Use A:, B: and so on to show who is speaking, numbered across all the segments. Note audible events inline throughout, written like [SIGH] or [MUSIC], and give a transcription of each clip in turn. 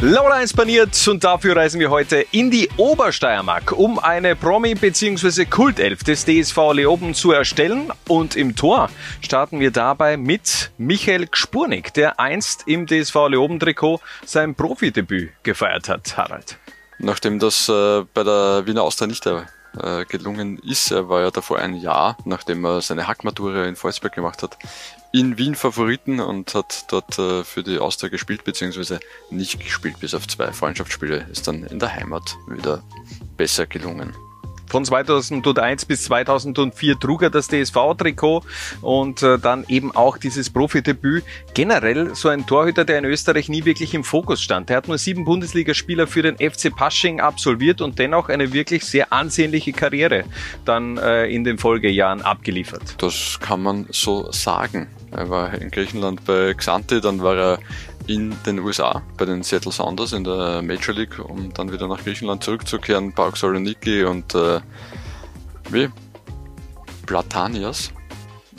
A: Laura inspaniert und dafür reisen wir heute in die Obersteiermark, um eine Promi- bzw. Kultelf des DSV Leoben zu erstellen. Und im Tor starten wir dabei mit Michael Gspurnik, der einst im DSV Leoben-Trikot sein Profidebüt gefeiert hat, Harald.
B: Nachdem das äh, bei der Wiener Austria nicht äh, gelungen ist, er war ja davor ein Jahr, nachdem er seine Hackmatura in Volzberg gemacht hat, in Wien Favoriten und hat dort äh, für die Austria gespielt, beziehungsweise nicht gespielt, bis auf zwei Freundschaftsspiele. Ist dann in der Heimat wieder besser gelungen.
A: Von 2001 bis 2004 trug er das DSV-Trikot und äh, dann eben auch dieses Profidebüt. Generell so ein Torhüter, der in Österreich nie wirklich im Fokus stand. Er hat nur sieben Bundesligaspieler für den FC Pasching absolviert und dennoch eine wirklich sehr ansehnliche Karriere dann äh, in den Folgejahren abgeliefert.
B: Das kann man so sagen. Er war in Griechenland bei Xanthi, dann war er in den USA bei den Seattle Sounders in der Major League, um dann wieder nach Griechenland zurückzukehren. Park Saloniki und äh, wie? Platanias.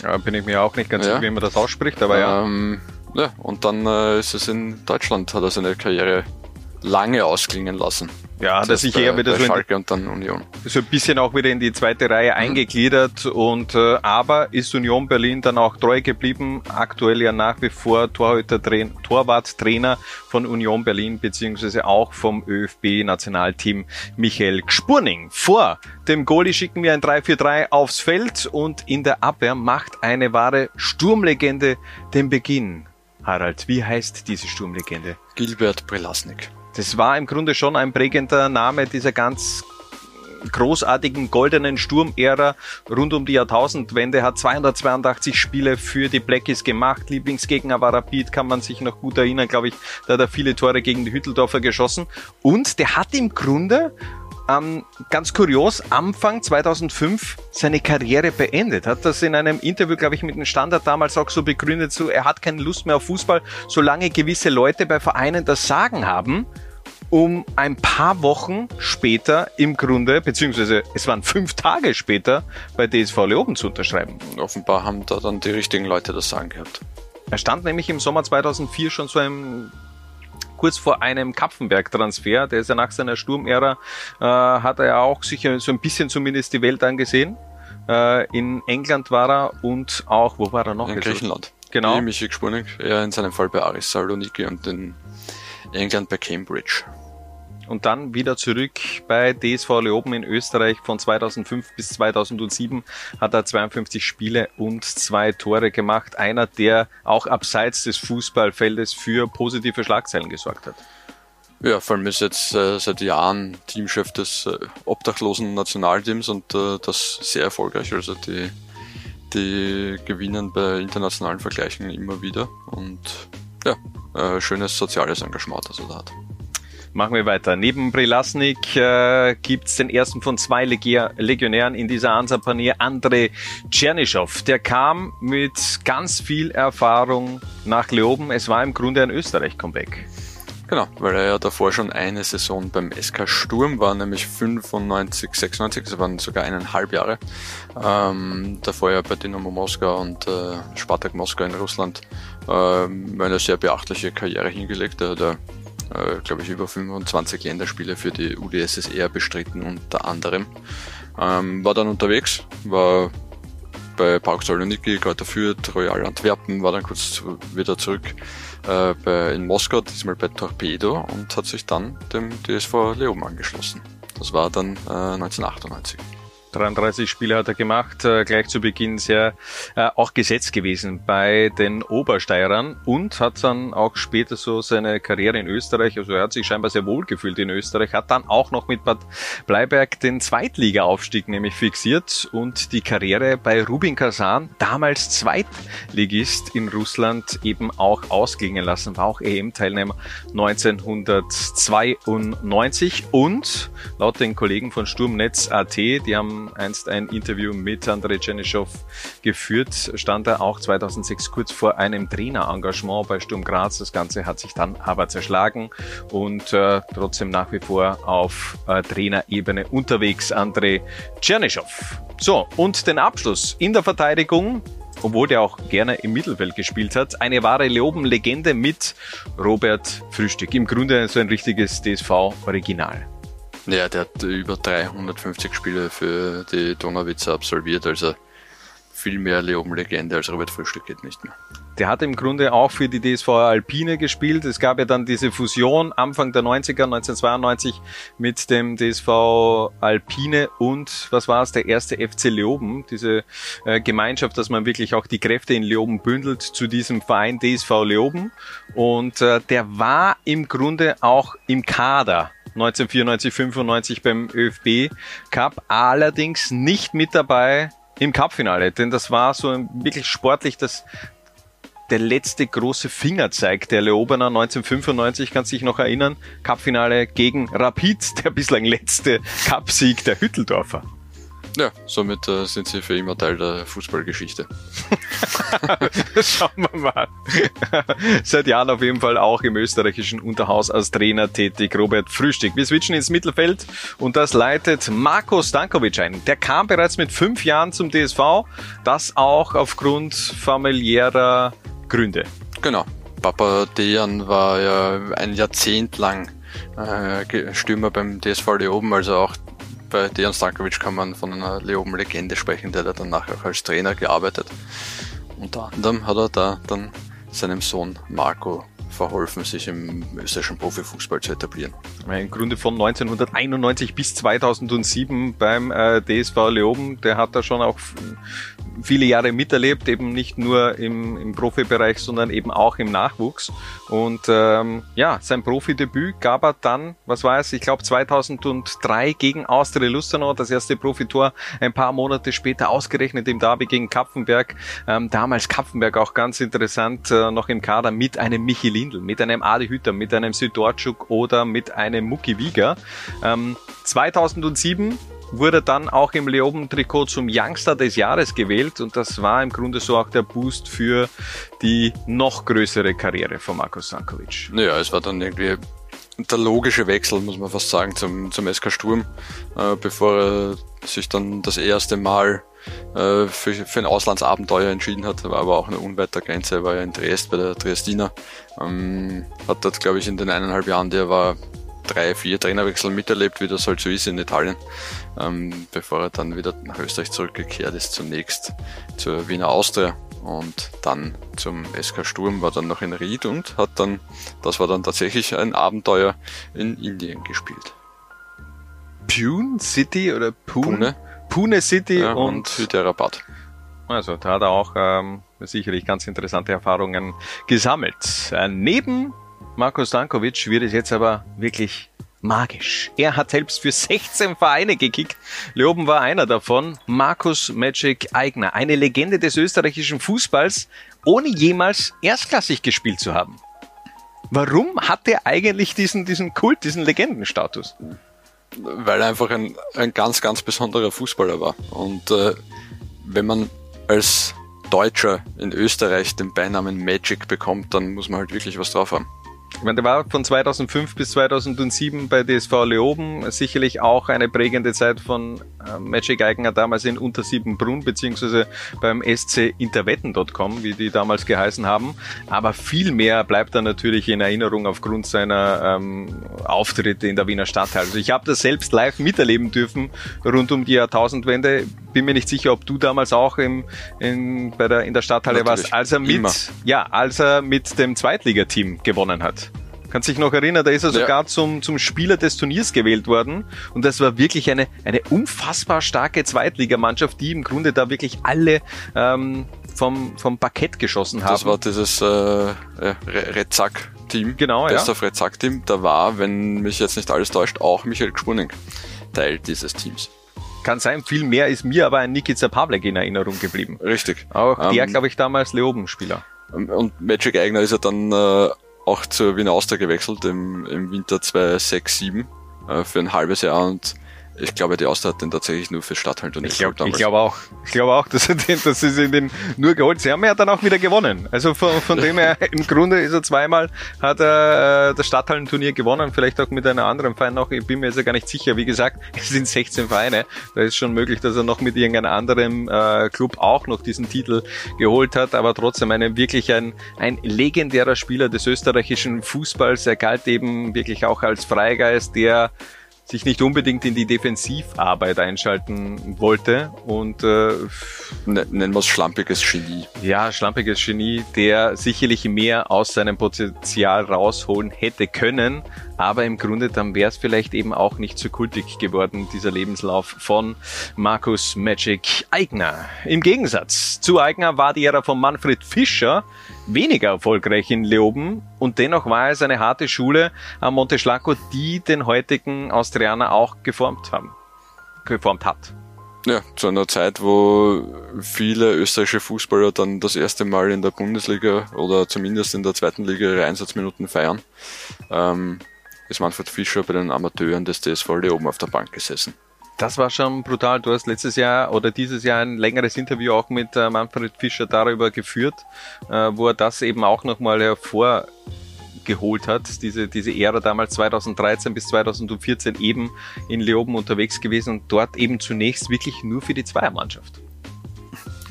A: Ja, bin ich mir auch nicht ganz ja. sicher, wie man das ausspricht, aber
B: ähm, ja. Ja, und dann äh, ist es in Deutschland, hat er seine Karriere lange ausklingen lassen.
A: Ja, er sich eher wieder
B: so, Schalke und dann Union.
A: so ein bisschen auch wieder in die zweite Reihe mhm. eingegliedert und äh, aber ist Union Berlin dann auch treu geblieben, aktuell ja nach wie vor Torhüter Torwarttrainer von Union Berlin beziehungsweise auch vom ÖFB Nationalteam Michael Gspurning. Vor dem Goalie schicken wir ein 3-4-3 aufs Feld und in der Abwehr macht eine wahre Sturmlegende den Beginn. Harald, wie heißt diese Sturmlegende?
B: Gilbert Prelasnik.
A: Das war im Grunde schon ein prägender Name dieser ganz großartigen goldenen Sturmära rund um die Jahrtausendwende, hat 282 Spiele für die Blackies gemacht. Lieblingsgegner war Rapid, kann man sich noch gut erinnern, glaube ich. Da hat er viele Tore gegen die Hütteldorfer geschossen. Und der hat im Grunde ähm, ganz kurios, Anfang 2005 seine Karriere beendet. Hat das in einem Interview, glaube ich, mit dem Standard damals auch so begründet, so er hat keine Lust mehr auf Fußball, solange gewisse Leute bei Vereinen das Sagen haben um ein paar Wochen später im Grunde, beziehungsweise es waren fünf Tage später, bei DSV Leoben zu unterschreiben.
B: Offenbar haben da dann die richtigen Leute das Sagen gehabt.
A: Er stand nämlich im Sommer 2004 schon so einem kurz vor einem Kapfenberg-Transfer. Der ist ja nach seiner Sturmära, äh, hat er ja auch sicher so ein bisschen zumindest die Welt angesehen. Äh, in England war er und auch, wo war er noch?
B: In Griechenland.
A: Genau.
B: Michi gesponnen, er in seinem Fall bei Aris Saloniki und in England bei Cambridge
A: und dann wieder zurück bei DSV Leoben in Österreich von 2005 bis 2007 hat er 52 Spiele und zwei Tore gemacht. Einer, der auch abseits des Fußballfeldes für positive Schlagzeilen gesorgt hat.
B: Ja, vor allem ist jetzt äh, seit Jahren Teamchef des äh, obdachlosen Nationalteams und äh, das sehr erfolgreich. Also die, die gewinnen bei internationalen Vergleichen immer wieder und ja, äh, schönes soziales Engagement, das er da hat.
A: Machen wir weiter. Neben Brilasnik äh, gibt den ersten von zwei Legier Legionären in dieser Ansa-Panier, André Tschernyschow. Der kam mit ganz viel Erfahrung nach Leoben. Es war im Grunde ein Österreich-Comeback.
B: Genau, weil er ja davor schon eine Saison beim SK Sturm war, nämlich 95, 96, das waren sogar eineinhalb Jahre. Ähm, davor ja bei Dynamo Moskau und äh, Spartak Moskau in Russland ähm, eine sehr beachtliche Karriere hingelegt. Er hat äh, glaube ich, über 25 Länderspiele für die UdSSR bestritten unter anderem. Ähm, war dann unterwegs, war bei Park Saloniki, Kräuter Fürth, Royal Antwerpen, war dann kurz wieder zurück äh, bei, in Moskau, diesmal bei Torpedo und hat sich dann dem DSV Leoben angeschlossen. Das war dann äh, 1998.
A: 33 Spiele hat er gemacht, äh, gleich zu Beginn sehr äh, auch gesetzt gewesen bei den Obersteirern und hat dann auch später so seine Karriere in Österreich, also er hat sich scheinbar sehr wohl gefühlt in Österreich, hat dann auch noch mit Bad Bleiberg den Zweitliga-Aufstieg nämlich fixiert und die Karriere bei Rubin Kazan, damals Zweitligist in Russland, eben auch ausklingen lassen, war auch EM-Teilnehmer 1992 und laut den Kollegen von Sturmnetz.at, die haben einst ein Interview mit Andrei Tschernyschow geführt, stand er auch 2006 kurz vor einem Trainerengagement bei Sturm Graz. Das Ganze hat sich dann aber zerschlagen und äh, trotzdem nach wie vor auf äh, Trainerebene unterwegs, Andrei Tschernyschow. So, und den Abschluss in der Verteidigung obwohl der auch gerne im Mittelfeld gespielt hat. Eine wahre Leoben-Legende mit Robert Frühstück. Im Grunde so ein richtiges DSV-Original.
B: Ja, der hat über 350 Spiele für die Donauwitzer absolviert, also viel mehr Leoben-Legende als Robert Frühstück geht nicht mehr.
A: Der hat im Grunde auch für die DSV Alpine gespielt. Es gab ja dann diese Fusion Anfang der 90er, 1992 mit dem DSV Alpine und was war es, der erste FC Leoben, diese äh, Gemeinschaft, dass man wirklich auch die Kräfte in Leoben bündelt zu diesem Verein DSV Leoben. Und äh, der war im Grunde auch im Kader 1994, 95 beim ÖFB Cup, allerdings nicht mit dabei im Cupfinale, denn das war so wirklich sportlich das der letzte große Fingerzeig der Leobener 1995, kannst dich noch erinnern, Cupfinale gegen Rapid, der bislang letzte Cupsieg der Hütteldorfer.
B: Ja, somit äh, sind sie für immer Teil der Fußballgeschichte. [LAUGHS]
A: Schauen wir mal. [LAUGHS] Seit Jahren auf jeden Fall auch im österreichischen Unterhaus als Trainer tätig, Robert Frühstück. Wir switchen ins Mittelfeld und das leitet Marco Stankovic ein. Der kam bereits mit fünf Jahren zum DSV, das auch aufgrund familiärer Gründe.
B: Genau. Papa Dejan war ja ein Jahrzehnt lang äh, Stürmer beim DSV Leoben, also auch bei Dejan Stankovic kann man von einer Leoben-Legende sprechen, der hat dann nachher auch als Trainer gearbeitet. Unter anderem hat er da dann seinem Sohn Marco verholfen, sich im österreichischen Profifußball zu etablieren.
A: Im Grunde von 1991 bis 2007 beim äh, DSV Leoben, der hat da schon auch viele Jahre miterlebt, eben nicht nur im, im Profibereich, sondern eben auch im Nachwuchs. Und ähm, ja, sein Profidebüt gab er dann, was war es, ich glaube 2003 gegen Austria Lustenau, das erste Profitor, ein paar Monate später ausgerechnet im Derby gegen Kapfenberg. Ähm, damals Kapfenberg auch ganz interessant, äh, noch im Kader mit einem Michi Lindl, mit einem Adi Hütter, mit einem Südortschuk oder mit einem Mucki Wieger. Ähm, 2007 wurde dann auch im Leoben-Trikot zum Youngster des Jahres gewählt und das war im Grunde so auch der Boost für die noch größere Karriere von Markus Sankovic.
B: Naja, es war dann irgendwie der logische Wechsel, muss man fast sagen, zum, zum SK Sturm, äh, bevor er sich dann das erste Mal äh, für, für ein Auslandsabenteuer entschieden hat, war aber auch eine unweiter Grenze, er war ja in Triest bei der Triestina, ähm, hat dort, glaube ich, in den eineinhalb Jahren, die er war, drei, vier Trainerwechsel miterlebt, wie das halt so ist in Italien, ähm, bevor er dann wieder nach Österreich zurückgekehrt ist, zunächst zur Wiener Austria und dann zum SK Sturm, war dann noch in Ried und hat dann, das war dann tatsächlich ein Abenteuer in Indien gespielt.
A: Pune City oder Pune?
B: Pune,
A: Pune City
B: ja,
A: und,
B: und Hyderabad.
A: Also da hat er auch ähm, sicherlich ganz interessante Erfahrungen gesammelt. Äh, neben Marko Stankovic wird es jetzt aber wirklich magisch. Er hat selbst für 16 Vereine gekickt. Leoben war einer davon. Markus Magic Eigner, eine Legende des österreichischen Fußballs, ohne jemals erstklassig gespielt zu haben. Warum hat er eigentlich diesen, diesen Kult, diesen Legendenstatus?
B: Weil er einfach ein, ein ganz, ganz besonderer Fußballer war. Und äh, wenn man als Deutscher in Österreich den Beinamen Magic bekommt, dann muss man halt wirklich was drauf haben.
A: Ich meine, der war von 2005 bis 2007 bei DSV Leoben sicherlich auch eine prägende Zeit von Magic Eigner damals in Untersiebenbrunn beziehungsweise beim SC Interwetten.com, wie die damals geheißen haben. Aber viel mehr bleibt er natürlich in Erinnerung aufgrund seiner ähm, Auftritte in der Wiener Stadtteil. Also ich habe das selbst live miterleben dürfen rund um die Jahrtausendwende. Bin mir nicht sicher, ob du damals auch im, in, bei der, in der Stadthalle natürlich. warst, als er mit, Immer. ja, als er mit dem Zweitligateam gewonnen hat. Kannst dich noch erinnern, da ist er sogar ja. zum, zum Spieler des Turniers gewählt worden. Und das war wirklich eine, eine unfassbar starke Zweitligamannschaft, die im Grunde da wirklich alle ähm, vom, vom Parkett geschossen haben.
B: Das war dieses äh, Rezack-Team.
A: Genau,
B: Best ja. of Rezack-Team. Da war, wenn mich jetzt nicht alles täuscht, auch Michael Gspunning Teil dieses Teams.
A: Kann sein, viel mehr ist mir aber ein Nikica Pavlek in Erinnerung geblieben.
B: Richtig.
A: Auch der, ähm, glaube ich, damals Leoben-Spieler.
B: Und Magic Eigner ist ja dann äh, auch zur Wiener Austria gewechselt im, im Winter 2006, 7 äh, für ein halbes Jahr und ich glaube, die Austria hat den tatsächlich nur für Stadthallenturnier
A: Ich glaube ich glaub auch. Ich glaube auch, dass, er den, dass sie den nur geholt Sie haben ja dann auch wieder gewonnen. Also von, von dem her, [LAUGHS] im Grunde ist er zweimal, hat er äh, das Stadthallenturnier gewonnen, vielleicht auch mit einer anderen Verein noch. Ich bin mir jetzt ja gar nicht sicher. Wie gesagt, [LAUGHS] es sind 16 Vereine. Da ist schon möglich, dass er noch mit irgendeinem anderen äh, Club auch noch diesen Titel geholt hat. Aber trotzdem eine, wirklich ein, ein legendärer Spieler des österreichischen Fußballs. Er galt eben wirklich auch als Freigeist, der sich nicht unbedingt in die Defensivarbeit einschalten wollte und äh,
B: nennen wir es schlampiges Genie.
A: Ja, schlampiges Genie, der sicherlich mehr aus seinem Potenzial rausholen hätte können, aber im Grunde dann wäre es vielleicht eben auch nicht so kultig geworden, dieser Lebenslauf von Markus Magic Eigner. Im Gegensatz zu Eigner war die Ära von Manfred Fischer weniger erfolgreich in Leoben und dennoch war es eine harte Schule am Monte Schlacco, die den heutigen Austrianer auch geformt haben, geformt hat.
B: Ja, zu einer Zeit, wo viele österreichische Fußballer dann das erste Mal in der Bundesliga oder zumindest in der zweiten Liga ihre Einsatzminuten feiern, ähm, ist Manfred Fischer bei den Amateuren des DSV Leoben auf der Bank gesessen.
A: Das war schon brutal. Du hast letztes Jahr oder dieses Jahr ein längeres Interview auch mit äh, Manfred Fischer darüber geführt, äh, wo er das eben auch nochmal hervorgeholt hat. Diese, diese Ära damals 2013 bis 2014 eben in Leoben unterwegs gewesen und dort eben zunächst wirklich nur für die Zweiermannschaft.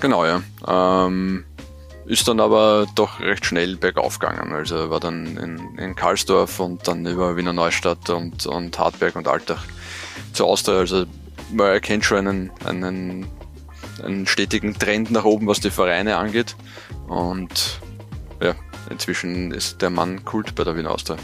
B: Genau, ja. Ähm, ist dann aber doch recht schnell bergauf gegangen. Also war dann in, in Karlsdorf und dann über Wiener Neustadt und, und Hartberg und Altach zur Austria. Also man erkennt schon einen, einen, einen stetigen Trend nach oben, was die Vereine angeht. Und ja, inzwischen ist der Mann Kult bei der Wiener Austria.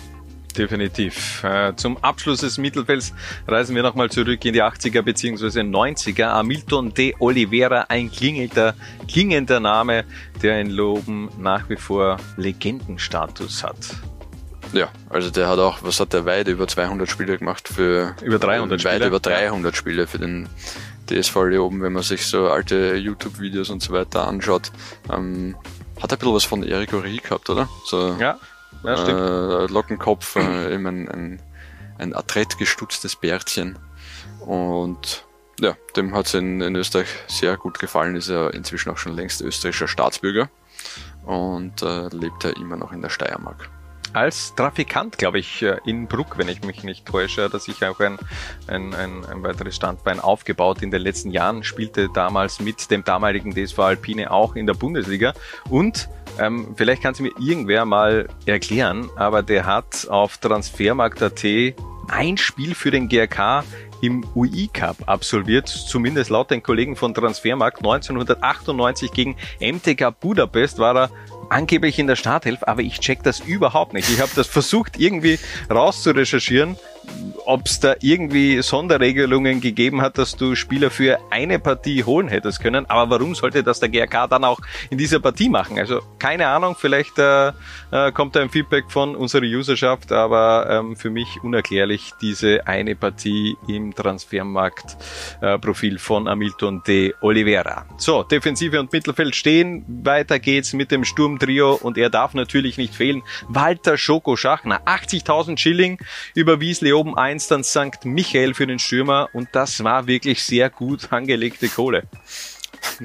A: Definitiv. Äh, zum Abschluss des Mittelfelds reisen wir nochmal zurück in die 80er bzw. 90er. Hamilton de Oliveira, ein klingelnder, klingender Name, der in Loben nach wie vor Legendenstatus hat.
B: Ja, also der hat auch, was hat der weit über 200 Spiele gemacht für
A: über 300
B: weit
A: Spiele.
B: über 300 Spiele für den DSV oben, wenn man sich so alte YouTube-Videos und so weiter anschaut. Ähm, hat er ein bisschen was von Eric Ori gehabt, oder? So,
A: ja, ja stimmt.
B: Äh, Lockenkopf, äh, eben ein, ein, ein adrett gestutztes Bärtchen. Und ja, dem hat es in, in Österreich sehr gut gefallen, ist er inzwischen auch schon längst österreichischer Staatsbürger und äh, lebt er immer noch in der Steiermark
A: als Trafikant, glaube ich, äh, in Bruck, wenn ich mich nicht täusche, dass ich auch ein, ein, ein, ein weiteres Standbein aufgebaut in den letzten Jahren, spielte damals mit dem damaligen DSV Alpine auch in der Bundesliga. Und ähm, vielleicht kann es mir irgendwer mal erklären, aber der hat auf Transfermarkt.at ein Spiel für den GRK im UI Cup absolviert, zumindest laut den Kollegen von Transfermarkt. 1998 gegen MTK Budapest war er angeblich in der Starthilfe, aber ich check das überhaupt nicht. Ich habe das versucht irgendwie rauszurecherchieren, ob es da irgendwie Sonderregelungen gegeben hat, dass du Spieler für eine Partie holen hättest können. Aber warum sollte das der GRK dann auch in dieser Partie machen? Also keine Ahnung, vielleicht äh, äh, kommt da ein Feedback von unserer Userschaft, aber ähm, für mich unerklärlich diese eine Partie im Transfermarkt-Profil äh, von Hamilton de Oliveira. So, Defensive und Mittelfeld stehen. Weiter geht's mit dem Sturmtrio und er darf natürlich nicht fehlen. Walter Schoko Schachner, 80.000 Schilling überwies Leoben 1 dann St. Michael für den Stürmer und das war wirklich sehr gut angelegte Kohle.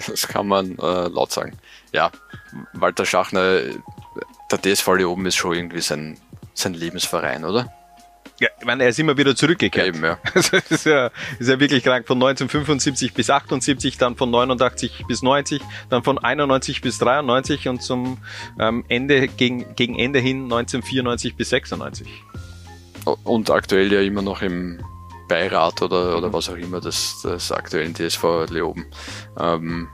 B: Das kann man äh, laut sagen. Ja, Walter Schachner, der DSV Leoben ist schon irgendwie sein, sein Lebensverein, oder?
A: Ja, ich meine, er ist immer wieder zurückgekehrt. Eben, ja. [LAUGHS] Also ist ja, ist ja wirklich krank. Von 1975 bis 78, dann von 89 bis 90, dann von 91 bis 93 und zum ähm, Ende, gegen, gegen Ende hin 1994 bis 96.
B: Und aktuell ja immer noch im Beirat oder, oder was auch immer des, des aktuellen DSV Leoben. Ähm,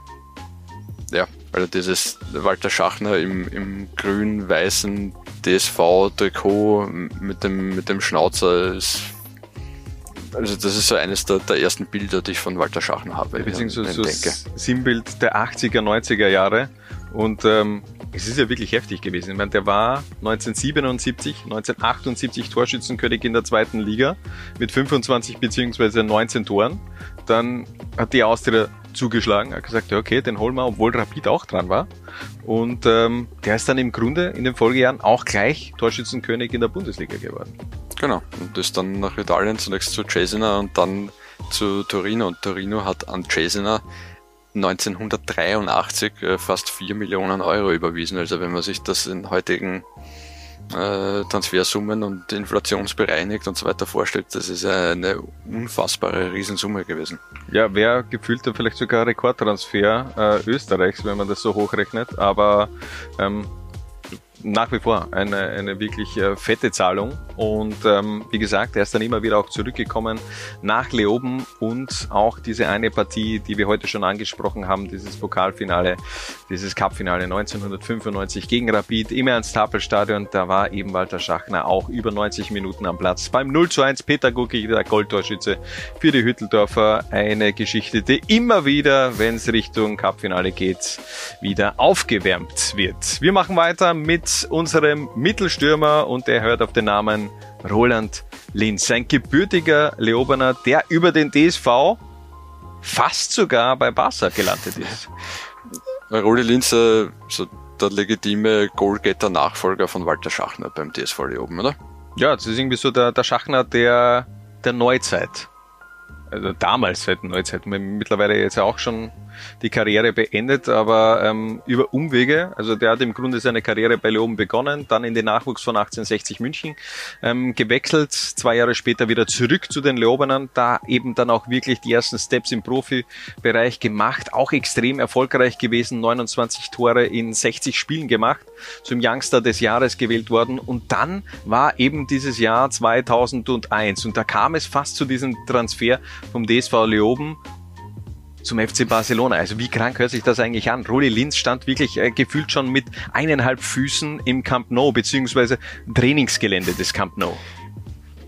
B: ja, also dieses Walter Schachner im, im grün-weißen DSV-Trikot mit dem, mit dem Schnauzer ist also das ist so eines der, der ersten Bilder, die ich von Walter Schachner habe.
A: Beziehungsweise so das Sinnbild der 80er, 90er Jahre. Und ähm, es ist ja wirklich heftig gewesen. Ich meine, der war 1977, 1978 Torschützenkönig in der zweiten Liga mit 25 beziehungsweise 19 Toren. Dann hat die Austria zugeschlagen, hat gesagt, okay, den holen wir, obwohl Rapid auch dran war. Und ähm, der ist dann im Grunde in den Folgejahren auch gleich Torschützenkönig in der Bundesliga geworden.
B: Genau, und ist dann nach Italien zunächst zu Cesena und dann zu Torino und Torino hat an Cesena 1983 äh, fast 4 Millionen Euro überwiesen. Also wenn man sich das in heutigen äh, Transfersummen und inflationsbereinigt und so weiter vorstellt, das ist eine unfassbare Riesensumme gewesen.
A: Ja, wäre gefühlt vielleicht sogar Rekordtransfer äh, Österreichs, wenn man das so hochrechnet, aber ähm, nach wie vor eine, eine wirklich äh, fette Zahlung. Und ähm, wie gesagt, er ist dann immer wieder auch zurückgekommen nach Leoben und auch diese eine Partie, die wir heute schon angesprochen haben, dieses Pokalfinale, dieses Cupfinale 1995 gegen Rapid im Ernst-Happel-Stadion. Da war eben Walter Schachner auch über 90 Minuten am Platz. Beim 0 zu 1 Peter Gucki, der Goldtorschütze für die Hütteldorfer. Eine Geschichte, die immer wieder, wenn es Richtung Cupfinale geht, wieder aufgewärmt wird. Wir machen weiter mit unserem Mittelstürmer und der hört auf den Namen Roland Linz. Ein gebürtiger Leoberner, der über den DSV fast sogar bei Barca gelandet ist.
B: Roland Linz, äh, so der legitime Goalgetter-Nachfolger von Walter Schachner beim DSV Leoben, oder?
A: Ja, das ist irgendwie so der, der Schachner der, der Neuzeit. Also damals seit Neuzeit. Mittlerweile jetzt auch schon die Karriere beendet, aber ähm, über Umwege. Also der hat im Grunde seine Karriere bei Leoben begonnen, dann in den Nachwuchs von 1860 München ähm, gewechselt, zwei Jahre später wieder zurück zu den Leobenern, da eben dann auch wirklich die ersten Steps im Profibereich gemacht, auch extrem erfolgreich gewesen, 29 Tore in 60 Spielen gemacht, zum Youngster des Jahres gewählt worden und dann war eben dieses Jahr 2001 und da kam es fast zu diesem Transfer vom DSV Leoben zum FC Barcelona. Also wie krank hört sich das eigentlich an? Rudi Linz stand wirklich äh, gefühlt schon mit eineinhalb Füßen im Camp Nou, beziehungsweise Trainingsgelände des Camp Nou.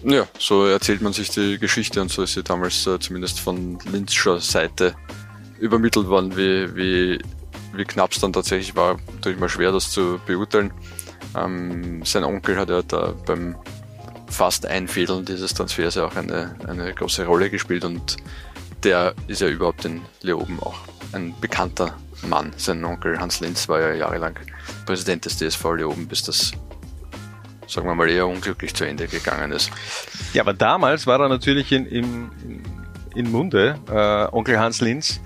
B: Ja, so erzählt man sich die Geschichte und so ist sie damals äh, zumindest von Linzscher Seite übermittelt worden, wie, wie, wie knapp es dann tatsächlich war. Natürlich mal schwer, das zu beurteilen. Ähm, sein Onkel hat ja da beim fast Einfädeln dieses Transfers ja auch eine, eine große Rolle gespielt und der ist ja überhaupt in Leoben auch ein bekannter Mann. Sein Onkel Hans Linz war ja jahrelang Präsident des DSV Leoben, bis das, sagen wir mal, eher unglücklich zu Ende gegangen ist.
A: Ja, aber damals war er natürlich in, in, in Munde, äh, Onkel Hans Linz,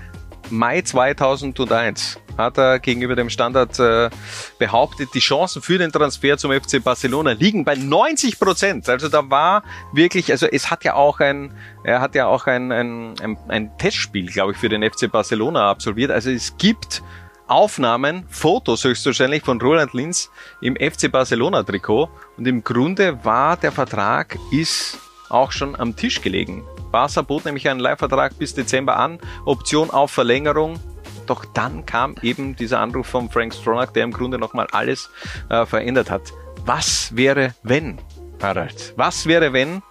A: Mai 2001 hat er gegenüber dem Standard äh, behauptet, die Chancen für den Transfer zum FC Barcelona liegen bei 90 Prozent. Also da war wirklich, also es hat ja auch ein, er hat ja auch ein, ein, ein, ein Testspiel, glaube ich, für den FC Barcelona absolviert. Also es gibt Aufnahmen, Fotos höchstwahrscheinlich von Roland Linz im FC Barcelona Trikot und im Grunde war der Vertrag ist auch schon am Tisch gelegen. Barca bot nämlich einen Leihvertrag bis Dezember an, Option auf Verlängerung doch dann kam eben dieser Anruf von Frank Stronach, der im Grunde nochmal alles äh, verändert hat. Was wäre, wenn, Harald? Was wäre, wenn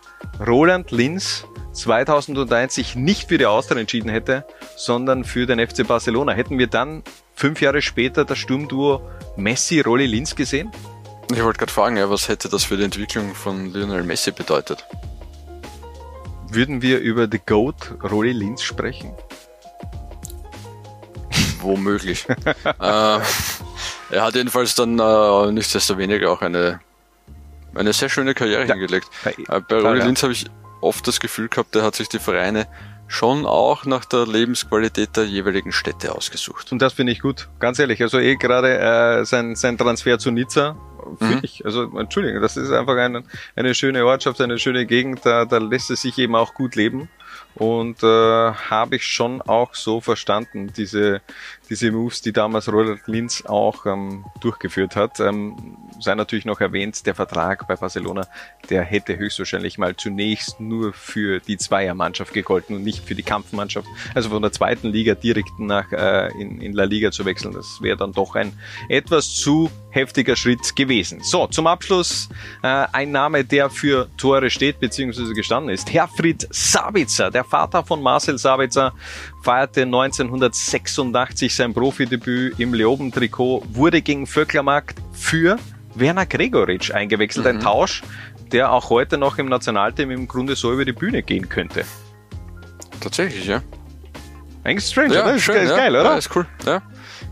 A: Roland Linz 2001 sich nicht für die Austria entschieden hätte, sondern für den FC Barcelona? Hätten wir dann fünf Jahre später das Sturmduo Messi-Rolli Linz gesehen?
B: Ich wollte gerade fragen, ja, was hätte das für die Entwicklung von Lionel Messi bedeutet?
A: Würden wir über The Goat Rolli Linz sprechen?
B: Womöglich. [LAUGHS] äh, er hat jedenfalls dann äh, nichtsdestoweniger auch eine, eine sehr schöne Karriere ja. hingelegt. Äh, bei Rudi ja. Linz habe ich oft das Gefühl gehabt, er hat sich die Vereine schon auch nach der Lebensqualität der jeweiligen Städte ausgesucht.
A: Und das finde ich gut, ganz ehrlich. Also eh gerade äh, sein, sein Transfer zu Nizza, finde mhm. ich, also Entschuldigung, das ist einfach eine, eine schöne Ortschaft, eine schöne Gegend, da, da lässt es sich eben auch gut leben. Und äh, habe ich schon auch so verstanden, diese, diese Moves, die damals Roland Linz auch ähm, durchgeführt hat. Ähm, sei natürlich noch erwähnt, der Vertrag bei Barcelona, der hätte höchstwahrscheinlich mal zunächst nur für die Zweiermannschaft gegolten und nicht für die Kampfmannschaft. Also von der zweiten Liga direkt nach äh, in, in La Liga zu wechseln, das wäre dann doch ein etwas zu heftiger Schritt gewesen. So, zum Abschluss äh, ein Name, der für Tore steht bzw. gestanden ist. Herfried Sabitzer, der Vater von Marcel Sabitzer, feierte 1986 sein Profidebüt im Leoben-Trikot, wurde gegen Vöcklermarkt für Werner Gregoritsch eingewechselt. Mhm. Ein Tausch, der auch heute noch im Nationalteam im Grunde so über die Bühne gehen könnte.
B: Tatsächlich, ja.
A: Eigentlich strange, ja, oder? Ist, schön, ist ja, geil, oder?
B: Ja, ist cool. Ja.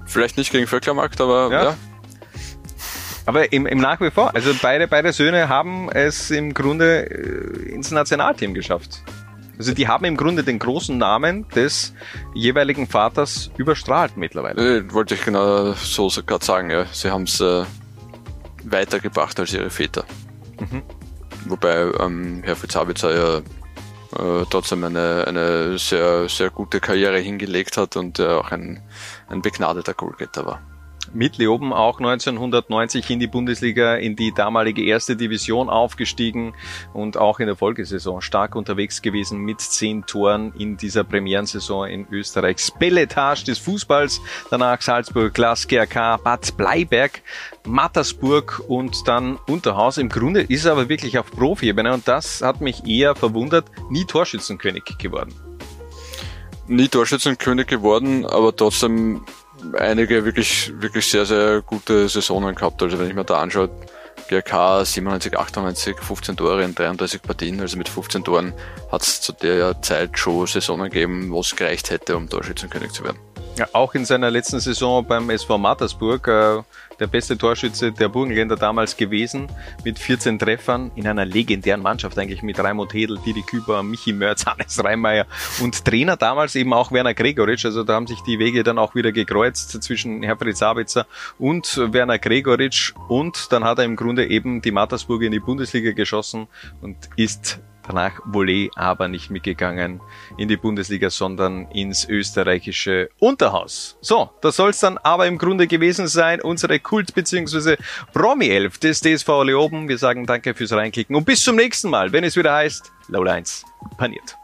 B: Vielleicht nicht gegen Vöcklermarkt, aber ja. ja.
A: Aber im, im nach wie vor, also beide, beide Söhne haben es im Grunde äh, ins Nationalteam geschafft. Also die haben im Grunde den großen Namen des jeweiligen Vaters überstrahlt mittlerweile.
B: Äh, wollte ich genau so gerade sagen, ja. Sie haben es äh, weitergebracht als ihre Väter. Mhm. Wobei ähm, Herr Fitzabitzer ja äh, trotzdem eine, eine sehr, sehr gute Karriere hingelegt hat und äh, auch ein, ein begnadeter Goalgetter war
A: mit Leoben auch 1990 in die Bundesliga, in die damalige erste Division aufgestiegen und auch in der Folgesaison stark unterwegs gewesen mit zehn Toren in dieser Premierensaison in Österreichs Belletage des Fußballs. Danach Salzburg, Glas, GRK, Bad Bleiberg, Mattersburg und dann Unterhaus. Im Grunde ist er aber wirklich auf Profi-Ebene und das hat mich eher verwundert, nie Torschützenkönig geworden.
B: Nie Torschützenkönig geworden, aber trotzdem einige wirklich, wirklich sehr, sehr gute Saisonen gehabt. Also wenn ich mir da anschaue, GRK 97, 98, 15 Tore in 33 Partien, also mit 15 Toren hat es zu der Zeit schon Saisonen gegeben, wo es gereicht hätte, um Torschützenkönig zu werden.
A: Ja, auch in seiner letzten Saison beim SV Mattersburg äh, der beste Torschütze der Burgenländer damals gewesen, mit 14 Treffern in einer legendären Mannschaft eigentlich mit Raimund Hedel, Didi Küber, Michi Mörz, [LAUGHS] Hannes Reimeyer und Trainer damals eben auch Werner Gregoritsch. Also da haben sich die Wege dann auch wieder gekreuzt zwischen Herfried Sabitzer und Werner Gregoritsch und dann hat er im Grunde eben die Mattersburger in die Bundesliga geschossen und ist Danach Volley aber nicht mitgegangen in die Bundesliga, sondern ins österreichische Unterhaus. So, das soll es dann aber im Grunde gewesen sein. Unsere Kult- bzw. Promi-Elf des DSV Leoben. Wir sagen danke fürs Reinklicken und bis zum nächsten Mal, wenn es wieder heißt, Low Lines paniert.